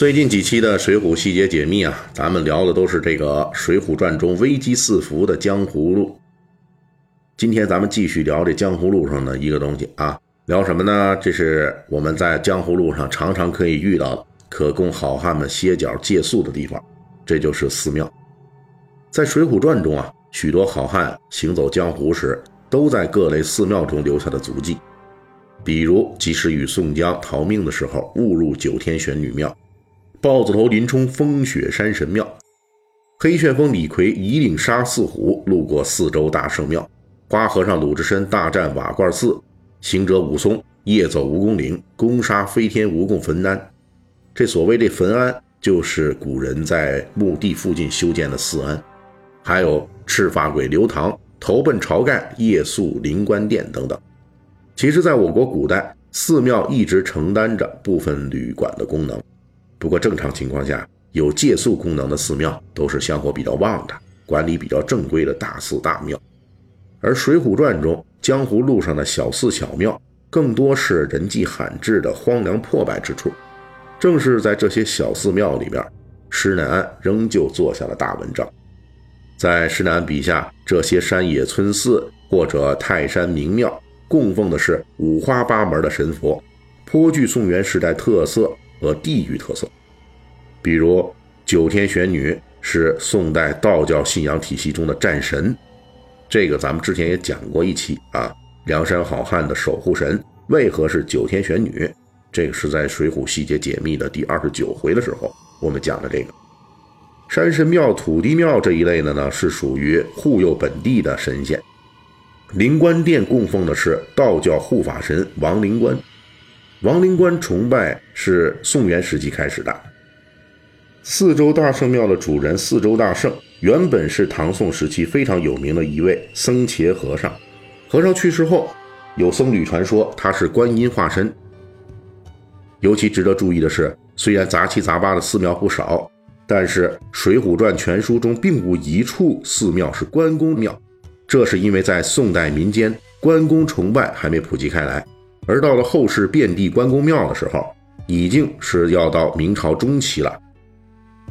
最近几期的《水浒细节解密》啊，咱们聊的都是这个《水浒传》中危机四伏的江湖路。今天咱们继续聊这江湖路上的一个东西啊，聊什么呢？这是我们在江湖路上常常可以遇到的、可供好汉们歇脚借宿的地方，这就是寺庙。在《水浒传》中啊，许多好汉行走江湖时，都在各类寺庙中留下的足迹，比如及时雨宋江逃命的时候误入九天玄女庙。豹子头林冲风雪山神庙，黑旋风李逵一领杀四虎，路过四周大圣庙，花和尚鲁智深大战瓦罐寺，行者武松夜走蜈蚣岭，攻杀飞天蜈蚣坟庵。这所谓这坟庵，就是古人在墓地附近修建的寺庵。还有赤发鬼刘唐投奔晁盖，夜宿灵官殿等等。其实，在我国古代，寺庙一直承担着部分旅馆的功能。不过，正常情况下，有借宿功能的寺庙都是香火比较旺的、管理比较正规的大寺大庙。而《水浒传》中江湖路上的小寺小庙，更多是人迹罕至的荒凉破败之处。正是在这些小寺庙里边，施耐庵仍旧做下了大文章。在施耐庵笔下，这些山野村寺或者泰山名庙，供奉的是五花八门的神佛，颇具宋元时代特色。和地域特色，比如九天玄女是宋代道教信仰体系中的战神，这个咱们之前也讲过一期啊。梁山好汉的守护神为何是九天玄女？这个是在《水浒细节解密》的第二十九回的时候，我们讲的这个。山神庙、土地庙这一类的呢，是属于护佑本地的神仙。灵官殿供奉的是道教护法神王灵官。王灵官崇拜是宋元时期开始的。四周大圣庙的主人四周大圣，原本是唐宋时期非常有名的一位僧伽和尚。和尚去世后，有僧侣传说他是观音化身。尤其值得注意的是，虽然杂七杂八的寺庙不少，但是《水浒传》全书中并无一处寺庙是关公庙。这是因为在宋代民间，关公崇拜还没普及开来。而到了后世遍地关公庙的时候，已经是要到明朝中期了。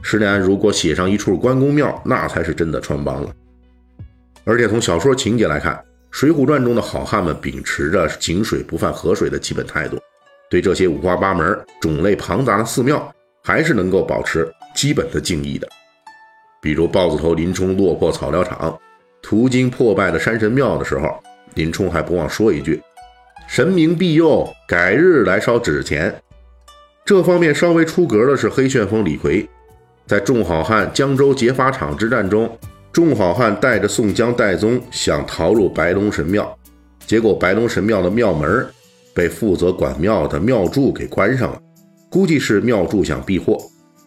施耐庵如果写上一处关公庙，那才是真的穿帮了。而且从小说情节来看，《水浒传》中的好汉们秉持着井水不犯河水的基本态度，对这些五花八门、种类庞杂的寺庙，还是能够保持基本的敬意的。比如豹子头林冲落魄草料场，途经破败的山神庙的时候，林冲还不忘说一句。神明庇佑，改日来烧纸钱。这方面稍微出格的是黑旋风李逵，在众好汉江州劫法场之战中，众好汉带着宋江、戴宗想逃入白龙神庙，结果白龙神庙的庙门被负责管庙的庙祝给关上了，估计是庙祝想避祸，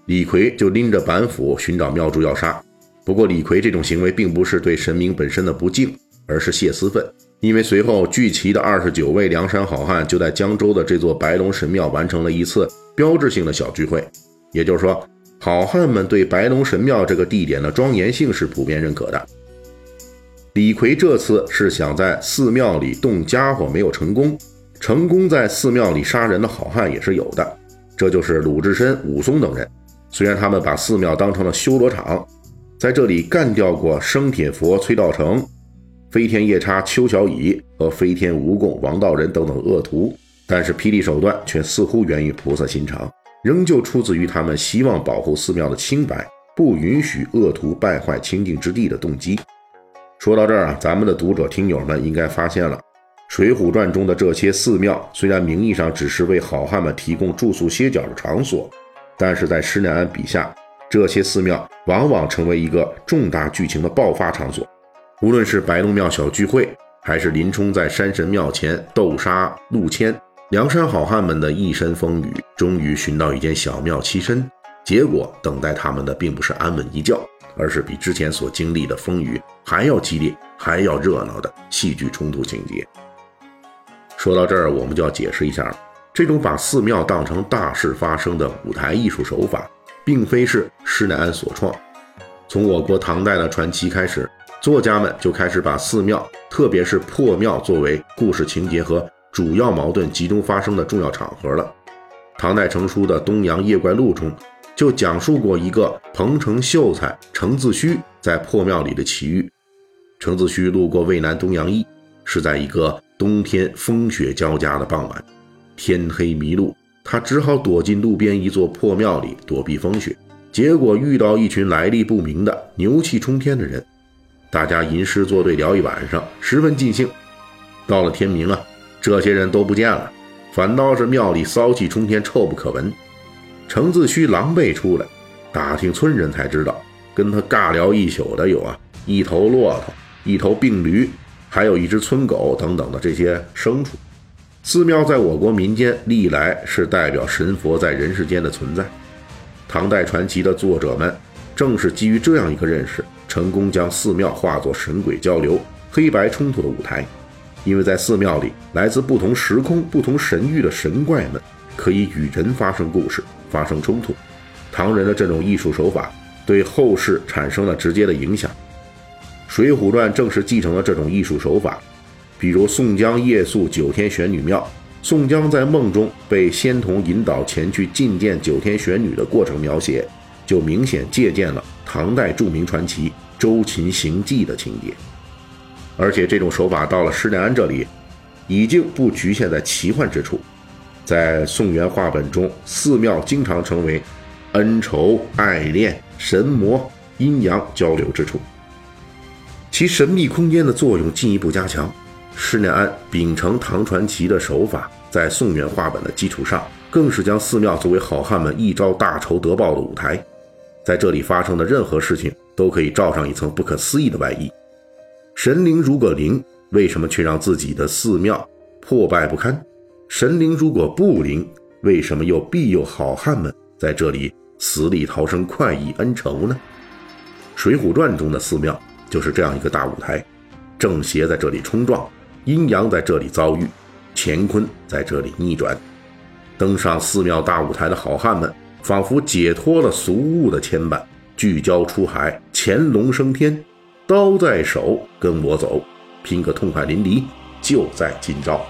李逵就拎着板斧寻找庙祝要杀。不过李逵这种行为并不是对神明本身的不敬，而是泄私愤。因为随后聚齐的二十九位梁山好汉就在江州的这座白龙神庙完成了一次标志性的小聚会，也就是说，好汉们对白龙神庙这个地点的庄严性是普遍认可的。李逵这次是想在寺庙里动家伙，没有成功，成功在寺庙里杀人的好汉也是有的，这就是鲁智深、武松等人。虽然他们把寺庙当成了修罗场，在这里干掉过生铁佛崔道成。飞天夜叉邱小乙和飞天蜈蚣王道人等等恶徒，但是霹雳手段却似乎源于菩萨心肠，仍旧出自于他们希望保护寺庙的清白，不允许恶徒败坏清净之地的动机。说到这儿啊，咱们的读者听友们应该发现了，《水浒传》中的这些寺庙虽然名义上只是为好汉们提供住宿歇脚的场所，但是在施耐庵笔下，这些寺庙往往成为一个重大剧情的爆发场所。无论是白龙庙小聚会，还是林冲在山神庙前斗杀陆谦，梁山好汉们的一身风雨，终于寻到一间小庙栖身。结果等待他们的并不是安稳一觉，而是比之前所经历的风雨还要激烈、还要热闹的戏剧冲突情节。说到这儿，我们就要解释一下，这种把寺庙当成大事发生的舞台艺术手法，并非是施耐庵所创。从我国唐代的传奇开始，作家们就开始把寺庙，特别是破庙，作为故事情节和主要矛盾集中发生的重要场合了。唐代成书的《东阳夜怪录》中，就讲述过一个彭城秀才程自虚在破庙里的奇遇。程自虚路过渭南东阳驿，是在一个冬天风雪交加的傍晚，天黑迷路，他只好躲进路边一座破庙里躲避风雪。结果遇到一群来历不明的牛气冲天的人，大家吟诗作对聊一晚上，十分尽兴。到了天明啊，这些人都不见了。反倒是庙里骚气冲天，臭不可闻。程自虚狼狈出来，打听村人才知道，跟他尬聊一宿的有啊，一头骆驼，一头病驴，还有一只村狗等等的这些牲畜。寺庙在我国民间历来是代表神佛在人世间的存在。唐代传奇的作者们正是基于这样一个认识，成功将寺庙化作神鬼交流、黑白冲突的舞台。因为在寺庙里，来自不同时空、不同神域的神怪们可以与人发生故事、发生冲突。唐人的这种艺术手法对后世产生了直接的影响，《水浒传》正是继承了这种艺术手法。比如宋江夜宿九天玄女庙，宋江在梦中被仙童引导前去觐见九天玄女的过程描写，就明显借鉴了唐代著名传奇《周秦行记》的情节。而且这种手法到了施耐庵这里，已经不局限在奇幻之处，在宋元话本中，寺庙经常成为恩仇、爱恋、神魔、阴阳交流之处，其神秘空间的作用进一步加强。施耐庵秉承唐传奇的手法，在宋元话本的基础上，更是将寺庙作为好汉们一朝大仇得报的舞台，在这里发生的任何事情都可以罩上一层不可思议的外衣。神灵如果灵，为什么却让自己的寺庙破败不堪？神灵如果不灵，为什么又庇佑好汉们在这里死里逃生、快意恩仇呢？《水浒传》中的寺庙就是这样一个大舞台，正邪在这里冲撞，阴阳在这里遭遇，乾坤在这里逆转。登上寺庙大舞台的好汉们，仿佛解脱了俗物的牵绊，聚焦出海，潜龙升天。刀在手，跟我走，拼个痛快淋漓，就在今朝。